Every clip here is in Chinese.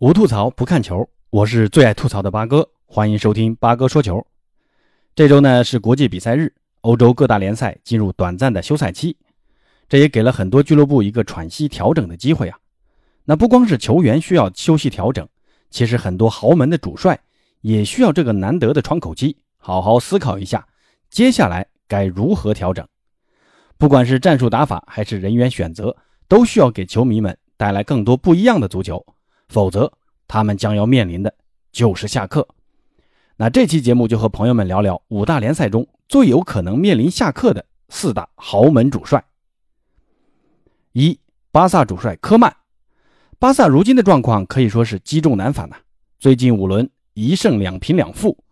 无吐槽不看球，我是最爱吐槽的八哥，欢迎收听八哥说球。这周呢是国际比赛日，欧洲各大联赛进入短暂的休赛期，这也给了很多俱乐部一个喘息调整的机会啊。那不光是球员需要休息调整，其实很多豪门的主帅也需要这个难得的窗口期，好好思考一下接下来该如何调整。不管是战术打法还是人员选择，都需要给球迷们带来更多不一样的足球。否则，他们将要面临的就是下课。那这期节目就和朋友们聊聊五大联赛中最有可能面临下课的四大豪门主帅。一、巴萨主帅科曼。巴萨如今的状况可以说是积重难返呐。最近五轮一胜两平两负，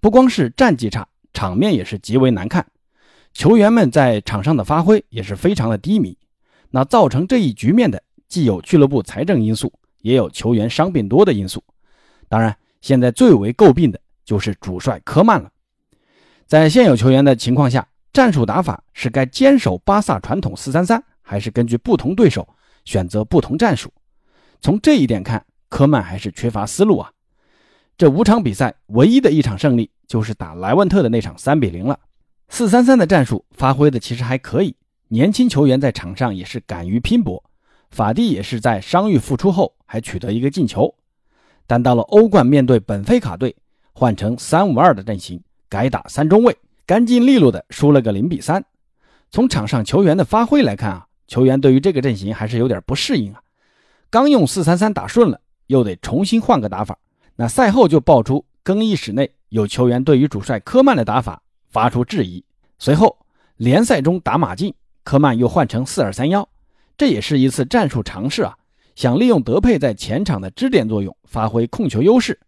不光是战绩差，场面也是极为难看，球员们在场上的发挥也是非常的低迷。那造成这一局面的，既有俱乐部财政因素。也有球员伤病多的因素，当然，现在最为诟病的就是主帅科曼了。在现有球员的情况下，战术打法是该坚守巴萨传统四三三，还是根据不同对手选择不同战术？从这一点看，科曼还是缺乏思路啊。这五场比赛唯一的一场胜利就是打莱万特的那场三比零了。四三三的战术发挥的其实还可以，年轻球员在场上也是敢于拼搏。法蒂也是在伤愈复出后还取得一个进球，但到了欧冠面对本菲卡队，换成三五二的阵型，改打三中卫，干净利落的输了个零比三。从场上球员的发挥来看啊，球员对于这个阵型还是有点不适应啊。刚用四三三打顺了，又得重新换个打法。那赛后就爆出更衣室内有球员对于主帅科曼的打法发出质疑。随后联赛中打马竞，科曼又换成四二三幺。这也是一次战术尝试啊，想利用德佩在前场的支点作用，发挥控球优势。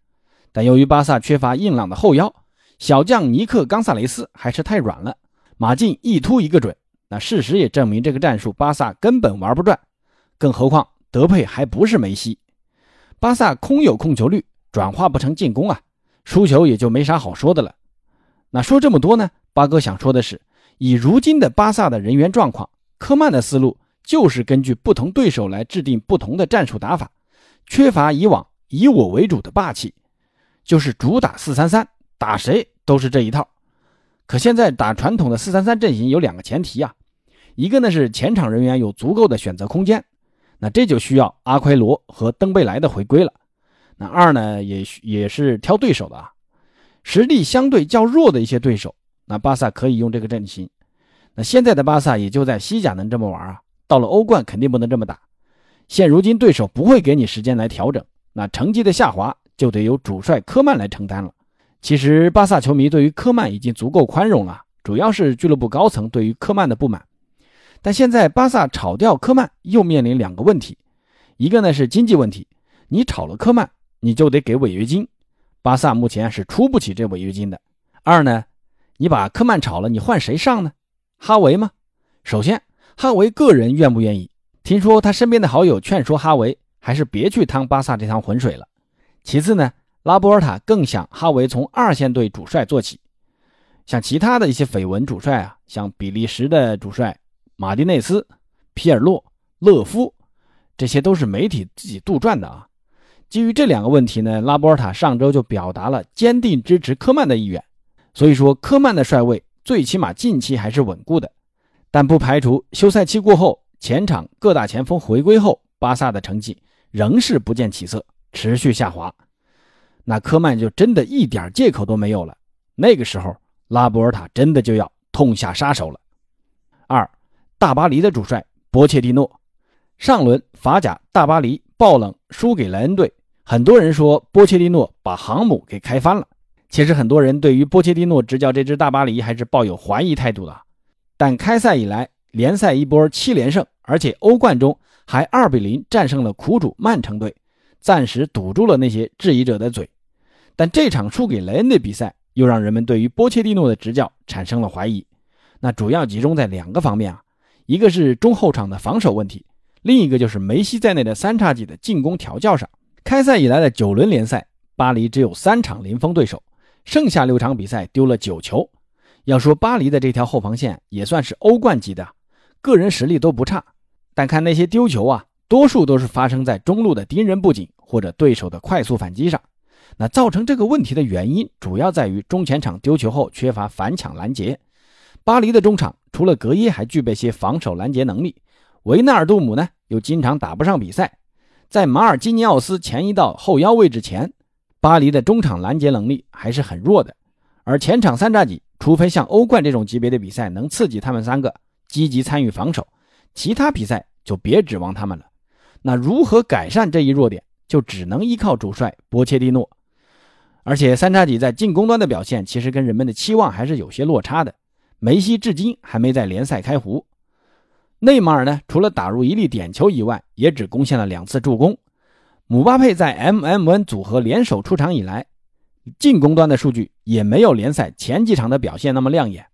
但由于巴萨缺乏硬朗的后腰，小将尼克·冈萨雷斯还是太软了，马竞一突一个准。那事实也证明，这个战术巴萨根本玩不转。更何况德佩还不是梅西，巴萨空有控球率，转化不成进攻啊，输球也就没啥好说的了。那说这么多呢？八哥想说的是，以如今的巴萨的人员状况，科曼的思路。就是根据不同对手来制定不同的战术打法，缺乏以往以我为主的霸气，就是主打四三三，打谁都是这一套。可现在打传统的四三三阵型有两个前提啊，一个呢是前场人员有足够的选择空间，那这就需要阿奎罗和登贝莱的回归了。那二呢也也是挑对手的啊，实力相对较弱的一些对手，那巴萨可以用这个阵型。那现在的巴萨也就在西甲能这么玩啊。到了欧冠肯定不能这么打，现如今对手不会给你时间来调整，那成绩的下滑就得由主帅科曼来承担了。其实巴萨球迷对于科曼已经足够宽容了，主要是俱乐部高层对于科曼的不满。但现在巴萨炒掉科曼又面临两个问题，一个呢是经济问题，你炒了科曼你就得给违约金，巴萨目前是出不起这违约金的。二呢，你把科曼炒了，你换谁上呢？哈维吗？首先。哈维个人愿不愿意？听说他身边的好友劝说哈维，还是别去趟巴萨这趟浑水了。其次呢，拉波尔塔更想哈维从二线队主帅做起。像其他的一些绯闻主帅啊，像比利时的主帅马丁内斯、皮尔洛、勒夫，这些都是媒体自己杜撰的啊。基于这两个问题呢，拉波尔塔上周就表达了坚定支持科曼的意愿。所以说，科曼的帅位最起码近期还是稳固的。但不排除休赛期过后，前场各大前锋回归后，巴萨的成绩仍是不见起色，持续下滑。那科曼就真的一点借口都没有了。那个时候，拉波尔塔真的就要痛下杀手了。二，大巴黎的主帅波切蒂诺，上轮法甲大巴黎爆冷输给莱恩队，很多人说波切蒂诺把航母给开翻了。其实很多人对于波切蒂诺执教这支大巴黎还是抱有怀疑态度的。但开赛以来，联赛一波七连胜，而且欧冠中还二比零战胜了苦主曼城队，暂时堵住了那些质疑者的嘴。但这场输给雷恩的比赛，又让人们对于波切蒂诺的执教产生了怀疑。那主要集中在两个方面啊，一个是中后场的防守问题，另一个就是梅西在内的三叉戟的进攻调教上。开赛以来的九轮联赛，巴黎只有三场零封对手，剩下六场比赛丢了九球。要说巴黎的这条后防线也算是欧冠级的，个人实力都不差，但看那些丢球啊，多数都是发生在中路的敌人布景或者对手的快速反击上。那造成这个问题的原因，主要在于中前场丢球后缺乏反抢拦截。巴黎的中场除了格耶，还具备些防守拦截能力。维纳尔杜姆呢，又经常打不上比赛。在马尔基尼奥斯前移到后腰位置前，巴黎的中场拦截能力还是很弱的。而前场三叉戟，除非像欧冠这种级别的比赛能刺激他们三个积极参与防守，其他比赛就别指望他们了。那如何改善这一弱点，就只能依靠主帅波切蒂诺。而且三叉戟在进攻端的表现，其实跟人们的期望还是有些落差的。梅西至今还没在联赛开胡。内马尔呢，除了打入一粒点球以外，也只贡献了两次助攻。姆巴佩在 M M N 组合联手出场以来，进攻端的数据也没有联赛前几场的表现那么亮眼。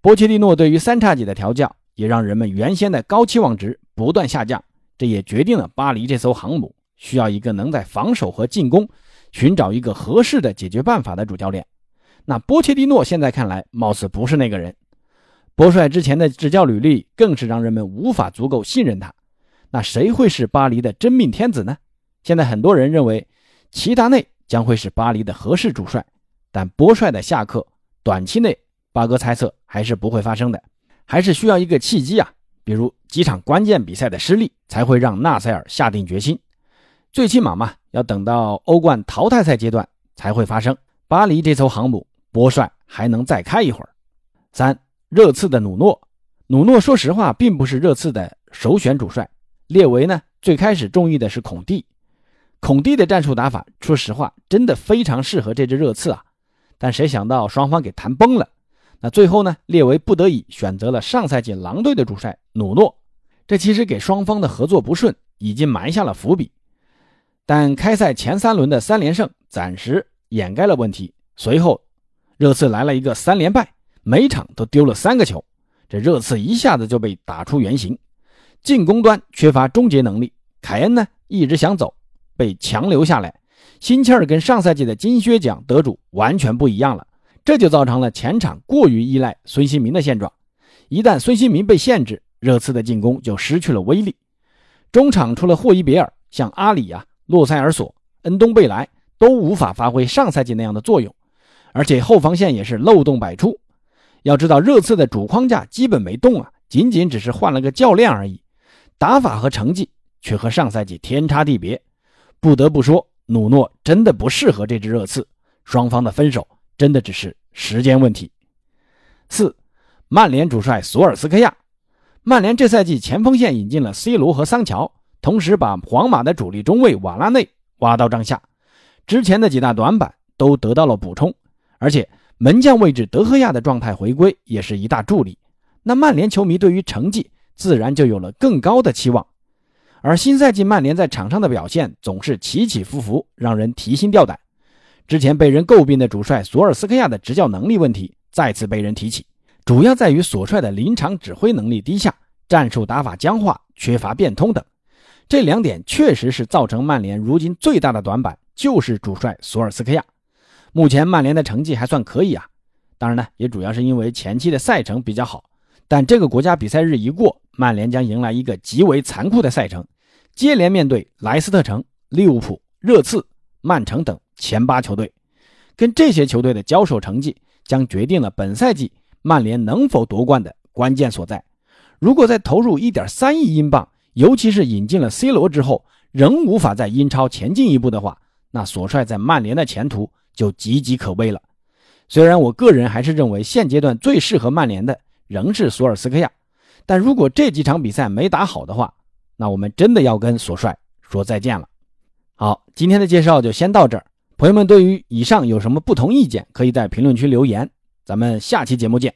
波切蒂诺对于三叉戟的调教，也让人们原先的高期望值不断下降。这也决定了巴黎这艘航母需要一个能在防守和进攻寻找一个合适的解决办法的主教练。那波切蒂诺现在看来，貌似不是那个人。波帅之前的执教履历更是让人们无法足够信任他。那谁会是巴黎的真命天子呢？现在很多人认为齐达内将会是巴黎的合适主帅，但波帅的下课短期内，八哥猜测还是不会发生的，还是需要一个契机啊，比如几场关键比赛的失利，才会让纳塞尔下定决心。最起码嘛，要等到欧冠淘汰赛阶段才会发生。巴黎这艘航母。波帅还能再开一会儿。三热刺的努诺，努诺说实话并不是热刺的首选主帅。列维呢最开始中意的是孔蒂，孔蒂的战术打法，说实话真的非常适合这支热刺啊。但谁想到双方给谈崩了，那最后呢，列维不得已选择了上赛季狼队的主帅努诺。这其实给双方的合作不顺已经埋下了伏笔。但开赛前三轮的三连胜暂时掩盖了问题，随后。热刺来了一个三连败，每场都丢了三个球，这热刺一下子就被打出原形。进攻端缺乏终结能力，凯恩呢一直想走，被强留下来，心气儿跟上赛季的金靴奖得主完全不一样了，这就造成了前场过于依赖孙兴民的现状。一旦孙兴民被限制，热刺的进攻就失去了威力。中场除了霍伊别尔，像阿里啊、洛塞尔索、恩东贝莱都无法发挥上赛季那样的作用。而且后防线也是漏洞百出，要知道热刺的主框架基本没动啊，仅仅只是换了个教练而已，打法和成绩却和上赛季天差地别。不得不说，努诺真的不适合这支热刺，双方的分手真的只是时间问题。四，曼联主帅索尔斯克亚，曼联这赛季前锋线引进了 C 罗和桑乔，同时把皇马的主力中卫瓦拉内挖到帐下，之前的几大短板都得到了补充。而且门将位置德赫亚的状态回归也是一大助力，那曼联球迷对于成绩自然就有了更高的期望。而新赛季曼联在场上的表现总是起起伏伏，让人提心吊胆。之前被人诟病的主帅索尔斯克亚的执教能力问题再次被人提起，主要在于索帅的临场指挥能力低下，战术打法僵化，缺乏变通等。这两点确实是造成曼联如今最大的短板，就是主帅索尔斯克亚。目前曼联的成绩还算可以啊，当然呢，也主要是因为前期的赛程比较好。但这个国家比赛日一过，曼联将迎来一个极为残酷的赛程，接连面对莱斯特城、利物浦、热刺、曼城等前八球队，跟这些球队的交手成绩将决定了本赛季曼联能否夺冠的关键所在。如果再投入1.3亿英镑，尤其是引进了 C 罗之后，仍无法在英超前进一步的话，那索帅在曼联的前途。就岌岌可危了。虽然我个人还是认为现阶段最适合曼联的仍是索尔斯克亚，但如果这几场比赛没打好的话，那我们真的要跟索帅说再见了。好，今天的介绍就先到这儿。朋友们，对于以上有什么不同意见，可以在评论区留言。咱们下期节目见。